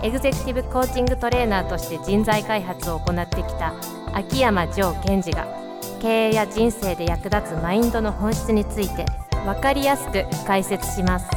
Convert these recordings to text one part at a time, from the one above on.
エグゼクティブコーチングトレーナーとして人材開発を行ってきた秋山城賢治が経営や人生で役立つマインドの本質について分かりやすく解説します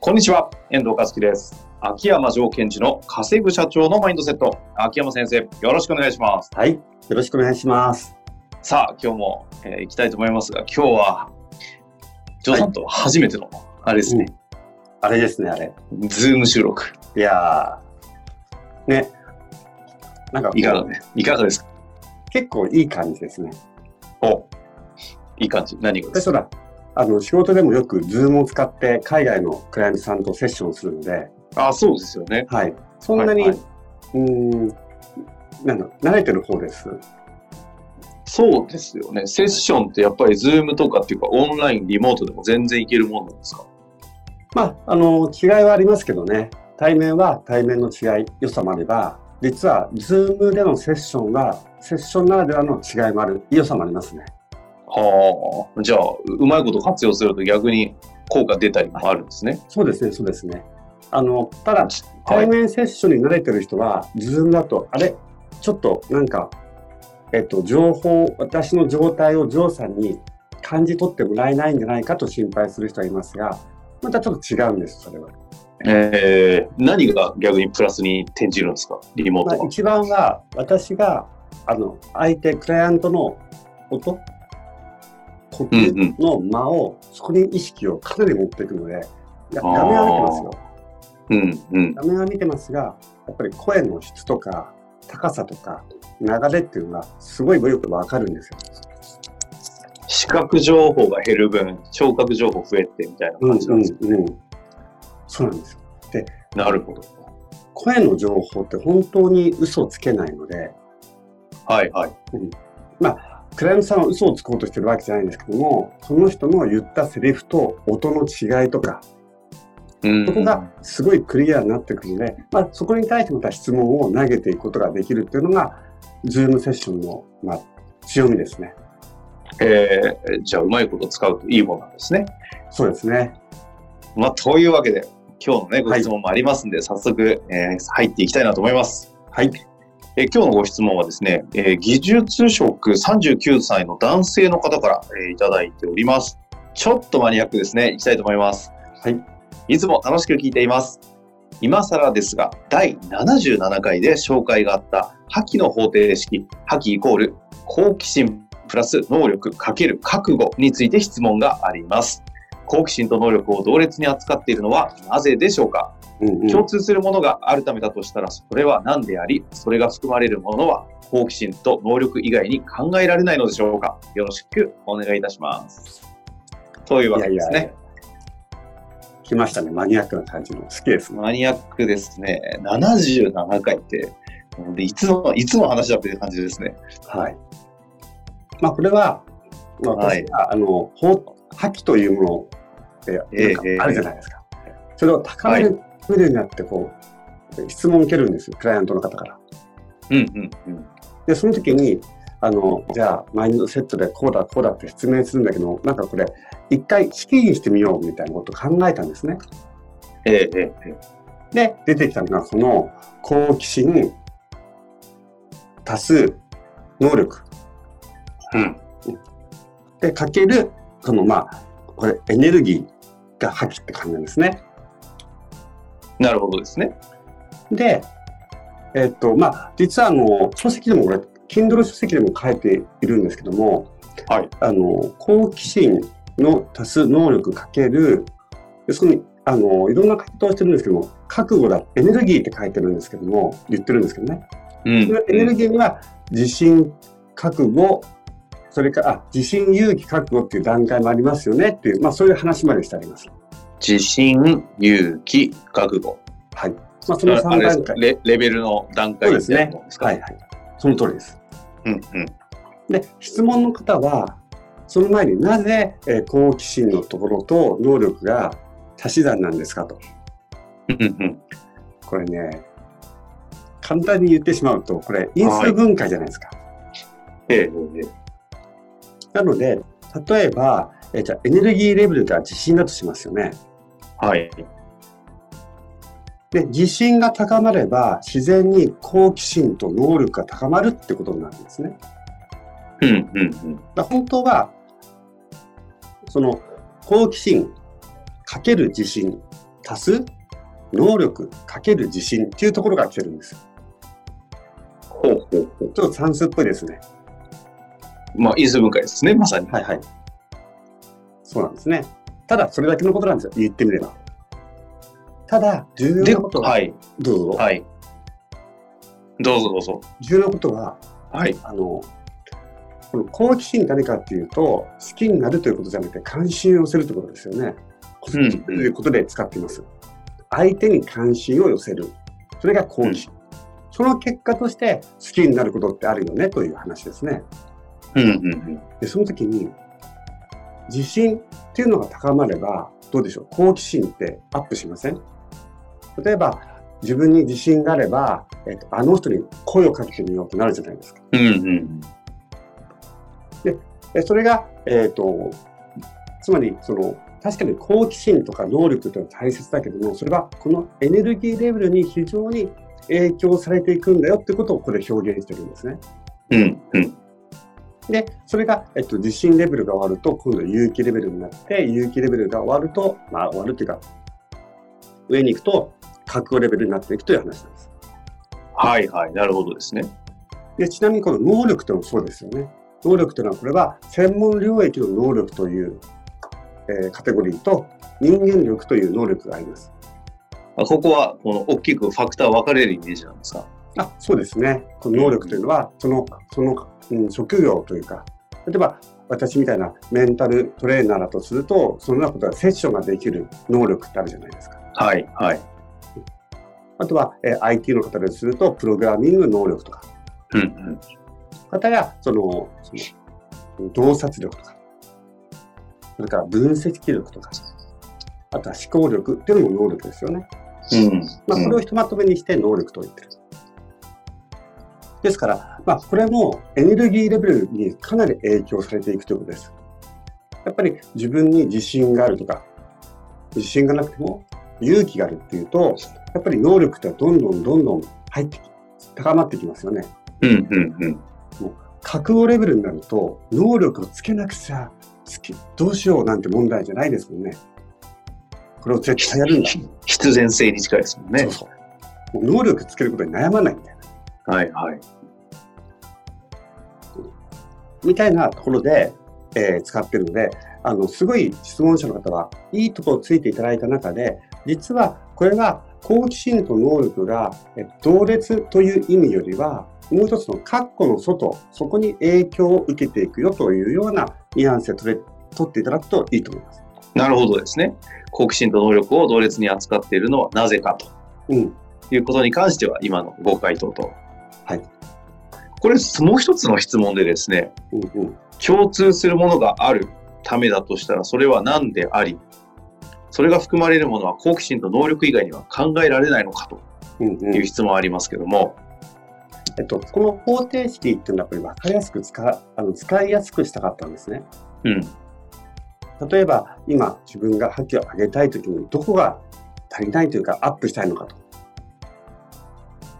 こんにちは、遠藤和樹です。秋山城賢治の稼ぐ社長のマインドセット。秋山先生、よろしくお願いします。はい。よろしくお願いします。さあ、今日も、えー行きたいと思いますが、今日は、ジョーさんと初めての、あれですね、あれですね、あれ。ズーム収録。いやー、ね。なんか、いかがね、いかがですか？結構いい感じですね。おいい感じ。何がですか？あの、仕事でもよくズームを使って海外のクライアントさんとセッションするので、あ、そうですよね。はい。そんなに、はいはいうーん、なんだ、慣れてる方です？そうですよね。セッションってやっぱりズームとかっていうか、オンライン、リモートでも全然いけるもんなんですか？まあ、あの、違いはありますけどね。対面は対面の違い、良さもあれば、実は、ズームでのセッションは、セッションならではの違いもある、良さもありますね。はあ、じゃあ、うまいこと活用すると逆に効果出たりもあるんですね。そうですね、そうですね。あの、ただ、はい。対面セッションに慣れてる人は、ズームだと、あれちょっとなんか、えっと、情報、私の状態をジョーさんに感じ取ってもらえないんじゃないかと心配する人がいますが、またちょっと違うんです、それは。えー、何が逆にプラスに転じるんですか？リモーまあ、トは。一番は、私が、あの、相手、クライアントの音、呼うんう吸ん。の間を、そこに意識をかなり持っていくので、画面は見てますよ。うんうん。画面は見てますが、やっぱり声の質とか、高さとか、流れっていうのがすごいよくわかるんですよ。視覚情報が減る分、聴覚情報増えてみたいな感じなんですよ。うん。そうなんですよ。なるほど。声の情報って本当に嘘をつけないので、はいはい。クライアントさんは嘘をつこうとしてるわけじゃないんですけども、その人の言ったセリフと音の違いとか、うんそこがすごいクリアになってくるので、まあ、そこに対してまた質問を投げていくことができるっていうのが、ズームセッションの、まあ、強みですね。えー、じゃあ、うまいこと使うといいものなんですね。そうですね。まあ、というわけで、今日のね、ご質問もありますんで、早速、えー入っていきたいなと思います。はい。えー今日のご質問はですね、えー技術職39歳の男性の方から、えーいただいております。ちょっとマニアックですね。いきたいと思います。はい。いつも楽しく聞いています。今更ですが、第77回で紹介があった破棄の方程式、破棄イコール好奇心プラス能力かける覚悟について質問があります。好奇心と能力を同列に扱っているのはなぜでしょうか？うんうん。共通するものがあるためだとしたらそれは何でありそれが含まれるものは好奇心と能力以外に考えられないのでしょうか？よろしくお願いいたします。というわけですね。来ましたね。マニアックな感じの。好きですね。マニアックですね。77回ってでいつのいつの話だっていう感じですね。はい。まあ、これは、まあ、はい私が、あの、法破棄というものってあるじゃないですか。それを高めるレベルになって、こう、質問を受けるんですよ、クライアントの方から。うんうんうんで、その時に、あの、じゃあ、マインドセットでこうだ、こうだって説明するんだけど、なんかこれ、一回式にしてみようみたいなことを考えたんですね。えええええで、出てきたのが、その、好奇心、足す能力。えうんで、かける、その、まあ、これ、エネルギーが破棄って感じなんですね。なるほどですねで、えっと、まあ、実は、あの、書籍でもこれ、Kindle 書籍でも書いているんですけども、はいあの、好奇心の足す能力かける、でそこに、あの、いろんな書き方をしてるんですけども、覚悟だ、エネルギーって書いてるんですけども、言ってるんですけどね。うんそのエネルギーには、自信、覚悟、それから、あ、自信、勇気、覚悟っていう段階もありますよねっていう、まあそういう話までしてあります。自信勇気覚悟はい。まあ、その3あれです段階。かレレベルの段階ですねはいはい。その通りです。うんうん。で、質問の方は、その前になぜ、えー好奇心のところと能力が足し算なんですかと。うんうん。これね、簡単に言ってしまうと、これ因数分解じゃないですか。ええええなので、例えば、えーじゃあエネルギーレベルが自信だとしますよね。はい。で、自信が高まれば、自然に好奇心と能力が高まるってことになるんですね。うんうんうん。だ本当は、その好奇心かける自信足す能力かける自信っていうところが来てるんですよ。ほうほうほう。ちょっと算数っぽいですね。まあ、因数分解ですね、まさに。はいはい。そうなんですね。ただ、それだけのことなんですよ。言ってみれば。ただ、重で、要なことは、はい。どうぞ。はい。どうぞどうぞ。重要なことは、はい。あの、この好奇心何かっていうと、好きになるということじゃなくて、関心を寄せるということですよね。うんうんということで使っています。相手に関心を寄せる。それが好奇心。その結果として好きになることってあるよねという話ですね。うんうんうん。で、その時に、自信っていうのが高まれば、どうでしょう？好奇心ってアップしません？例えば、自分に自信があれば、えっと、あの人に声をかけてみようとなるじゃないですか。うんうん。でそれが、えっ、と、つまり、その、確かに好奇心とか能力というのは大切だけども、それはこのエネルギーレベルに非常に影響されていくんだよってことをここで表現してるんですね。うんうん。で、それが、えっと、自信レベルが終わると、今度勇気レベルになって、勇気レベルが終わると、まあ終わるっていうか、上に行くと、覚悟レベルになっていくという話なんです。はいはい。なるほどですね。で、ちなみにこの能力というのもそうですよね。能力というのは、これは専門領域の能力という、えーカテゴリーと人間力という能力があります。あここは、この大きくファクター分かれるイメージなんですか？あ、そうですね。この能力というのは、その、その、うん、職業というか、例えば、私みたいなメンタルトレーナーだとすると、そのようなことがセッションができる能力ってあるじゃないですか。はいはい。あとは、えー IT の方ですると、プログラミング能力とか、うんうん。方や、その、その洞察力とか、それから分析力とか、あとは思考力っていうのも能力ですよね。うん。まあ、これをひとまとめにして能力と言ってる。ですから、まあ、これもエネルギーレベルにかなり影響されていくということです。やっぱり自分に自信があるとか、自信がなくても勇気があるっていうと、やっぱり能力ってどんどんどんどん入ってき、高まってきますよね。うんうんうん。覚悟レベルになると、能力をつけなくちゃ、つけどうしようなんて問題じゃないですもんね。これを絶対やるんだ。必然性に近いですもんねそう。そう。もう能力つけることに悩まないみたいな。はいはい。みたいなところで、えー使ってるので、あの、すごい質問者の方はいいところをついていただいた中で、実はこれは好奇心と能力がえ同列という意味よりは、もう一つの括弧の外、そこに影響を受けていくよというようなニュアンスで取れ取っていただくといいと思います。なるほどですね。好奇心と能力を同列に扱っているのはなぜかとうん。いうことに関しては今のご回答と。はい。これもう一つの質問でですね。共通するものがあるためだとしたらそれは何であり、それが含まれるものは好奇心と能力以外には考えられないのかという質問ありますけども、えっと、この方程式っていうのはやっぱり分かりやすく使うあの使いやすくしたかったんですね。うん、例えば今自分が覇気を上げたいときにどこが足りないというかアップしたいのかと。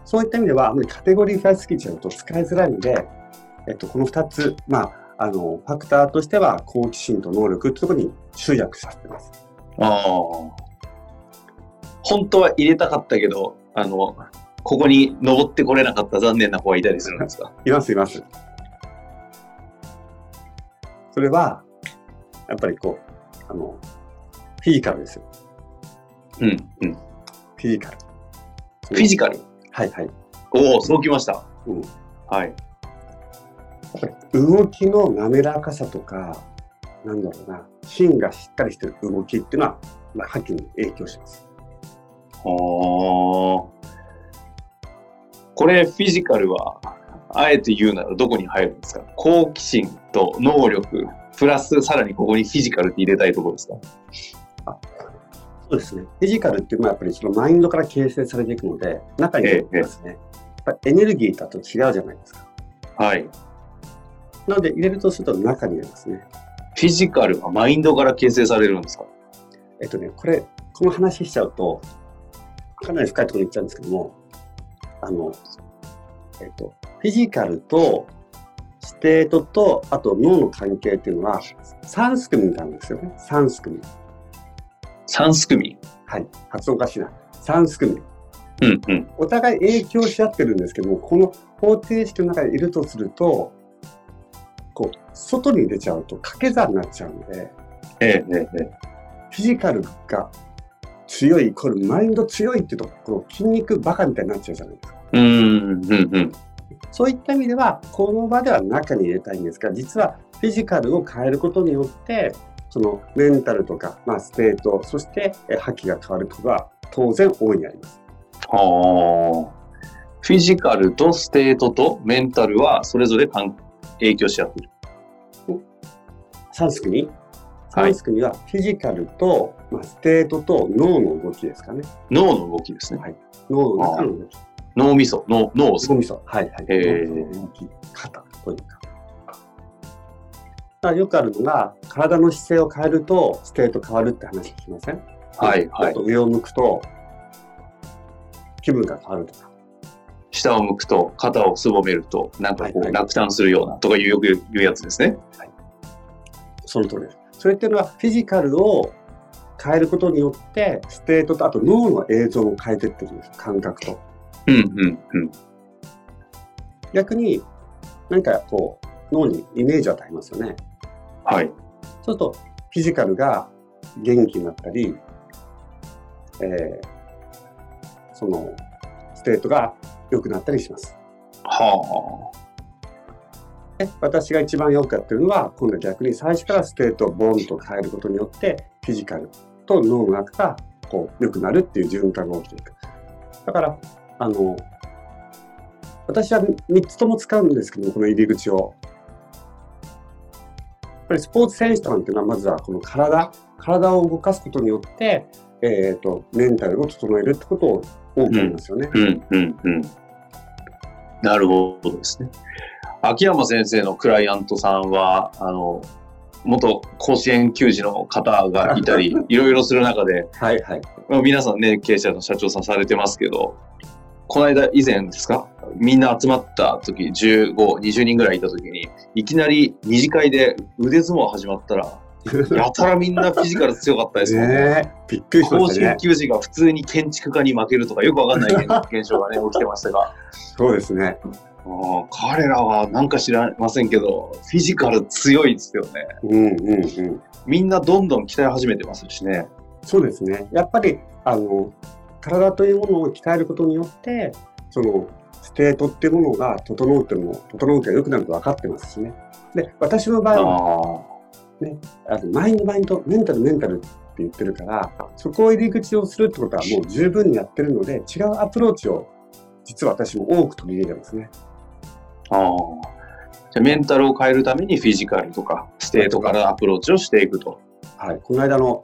そういった意味ではカテゴリー化しすぎちゃうと使いづらいので、えっと、この2つ、まあ、あの、ファクターとしては好奇心と能力ってところに集約させてます。ああ。本当は入れたかったけど、あの、ここに登ってこれなかった残念な子はいたりするんですか？いますいます。それは、やっぱりこう、あの、フィジカルですよ。うん、うん。フィジカル。フィジカル？はいはい。おお、そうきました。うんはい。やっぱり動きの滑らかさとか、なんだろうな、芯がしっかりしてる動きっていうのは、まあ、覇気に影響します。はあ。これ、フィジカルは、あえて言うならどこに入るんですか？好奇心と能力、プラスさらにここにフィジカルって入れたいところですか？そうですね。フィジカルっていうのはやっぱりそのマインドから形成されていくので、中に入れますね。やっぱエネルギーだと違うじゃないですか。はい。なので入れるとすると中に入れますね。フィジカルはマインドから形成されるんですか？えっとね、これ、この話しちゃうと、かなり深いところに行っちゃうんですけども、あの、えっと、フィジカルとステートと、あと脳の関係っていうのは、3すくみなんですよね。3すくみ。三すくみ。はい。発音おかしいな。3すくみ。うんうん。お互い影響し合ってるんですけども、この方程式の中にいるとすると、こう、外に出ちゃうと掛け算になっちゃうので、えええええフィジカルが強いイコールマインド強いっていうと、この筋肉バカみたいになっちゃうじゃないですか。え。うんうんうん。そういった意味では、この場では中に入れたいんですが、実はフィジカルを変えることによって、そのメンタルとか、まあ、ステート、そしてえ覇気が変わることは当然大いにあります。はあ。フィジカルとステートとメンタルはそれぞれ関影響し合ってる。三すくみ？はい三すくみはフィジカルと、まあ、ステートと脳の動きですかね。脳の動きですね。脳の中の動き。脳みそ、脳、脳を脳みそ。はいはい。へー脳の動き方というか。だからよくあるのが、体の姿勢を変えると、ステート変わるって話聞きません？はいはい上を向くと、気分が変わるとか。下を向くと、肩をすぼめると、なんかこはいはいう落胆するようなとかいうよく言うやつですね。その通りです。それっていうのは、フィジカルを変えることによって、ステートと、あと脳の映像を変えてってるんです。感覚と。うんうんうん。逆に、なんかこう、脳にイメージを与えますよね。はい。そうすると、フィジカルが元気になったり、えーその、ステートが良くなったりします。はで私が一番よくやってるのは、今度は逆に最初からステートをボンと変えることによって、フィジカルと脳の中がこう良くなるっていう循環が起きていく。だから、あの、私は3つとも使うんですけど、この入り口を。やっぱりスポーツ選手とかっていうのは、まずはこの体、体を動かすことによって、えっ、と、メンタルを整えるってことを多く言いますよね。あ。うんうんうん。なるほどですね。秋山先生のクライアントさんは、あの、元甲子園球児の方がいたり、いろいろする中で、はいはい。まあ皆さんね、経営者の社長さんされてますけど、この間以前ですか？みんな集まった時、15、20人ぐらいいた時に、いきなり二次会で腕相撲始まったら、やたらみんなフィジカル強かったですね。びっくりしましたね。球児が普通に建築家に負けるとかよくわかんない現象がね、起きてましたが、そうですね。彼らはなんか知らませんけど、フィジカル強いですよね。うんうんうん。みんなどんどん鍛え始めてますしね。そうですね。やっぱり、あの、体というものを鍛えることによって、その、ステートっていうものが整うっていうのも、整うが良くなると分かってますしね。で、私の場合は、ああのマインド、マインド、メンタル、メンタルって言ってるから、そこを入り口をするってことはもう十分にやってるので、違うアプローチを、実は私も多く取り入れてますね。ああ。じゃあメンタルを変えるためにフィジカルとかステートからアプローチをしていくと。はい。この間の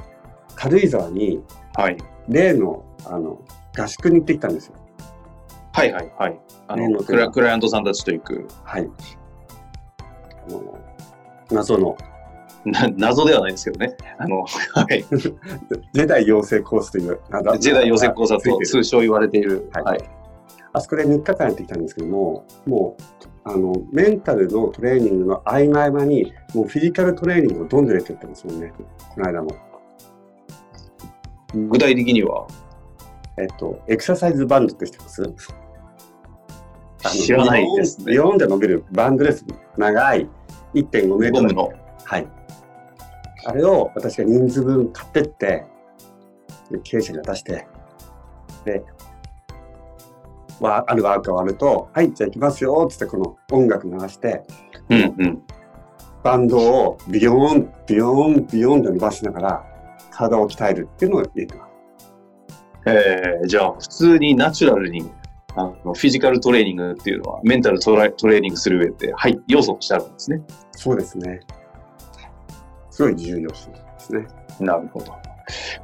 軽井沢に、はい。例の、あの、合宿に行ってきたんですよ。はいはいはい。あのクラクライアントさんたちと行く。はい。あの、謎の、な謎ではないですけどね。あの、はい。ジェダイ養成コースという、なんジェダイ養成講座とついてる通称言われている。はいはい。あそこで3日間やってきたんですけども、もう、あの、メンタルのトレーニングの合間合間に、もうフィジカルトレーニングをどんどん入れてってますもんね。この間も。具体的には？えっと、エクササイズバンドって知ってます？知らないですねで伸びるバンドです。長い1.5メートル。の。はい。あれを私が人数分買ってって、で経営者に渡して、で、わあるワークが終わると、はい、じゃあ行きますよ、つってこの音楽流して、うんうん。バンドをビヨーン、ビヨーン、ビヨーンで伸ばしながら、体を鍛えるっていうのを入れてます。えー、じゃあ、普通にナチュラルにあのフィジカルトレーニングっていうのは、メンタルトレーニングする上で、はい、要素としてあるんですね。そうですね。すごい重要ですね。なるほど。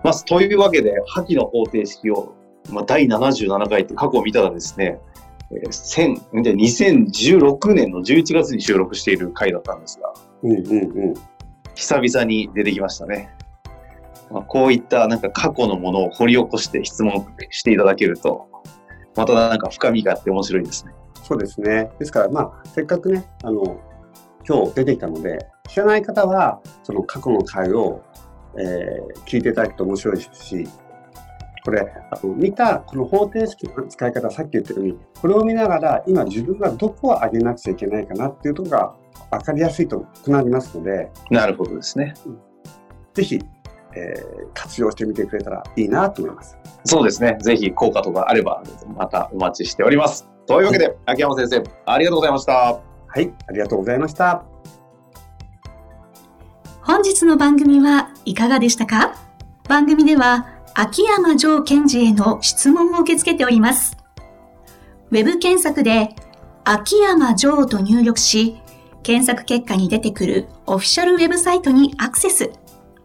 まあ、というわけで、覇気の方程式を、まあ、第77回って過去を見たらですね、えー、2016年の11月に収録している回だったんですが、うんうんうん、久々に出てきましたね。まあ、こういったなんか過去のものを掘り起こして質問していただけると、またなんか深みがあって面白いですね。そうですね。ですから、まあ、せっかくね、あの、今日出てきたので、知らない方は、その過去の回を、えー、聞いていただくと面白いですし、これ、あの見たこの方程式の使い方、さっき言ったように、これを見ながら、今自分がどこを上げなくちゃいけないかなっていうところが分かりやすいとなりますので、なるほどですね。ぜひ、えー、活用してみてくれたらいいなと思います。そうですね。ぜひ効果とかあれば、またお待ちしております。というわけで、秋山先生、ありがとうございました。はい、ありがとうございました。本日の番組はいかがでしたか？番組では、秋山城賢治への質問を受け付けております。ウェブ検索で、秋山城と入力し、検索結果に出てくるオフィシャルウェブサイトにアクセス。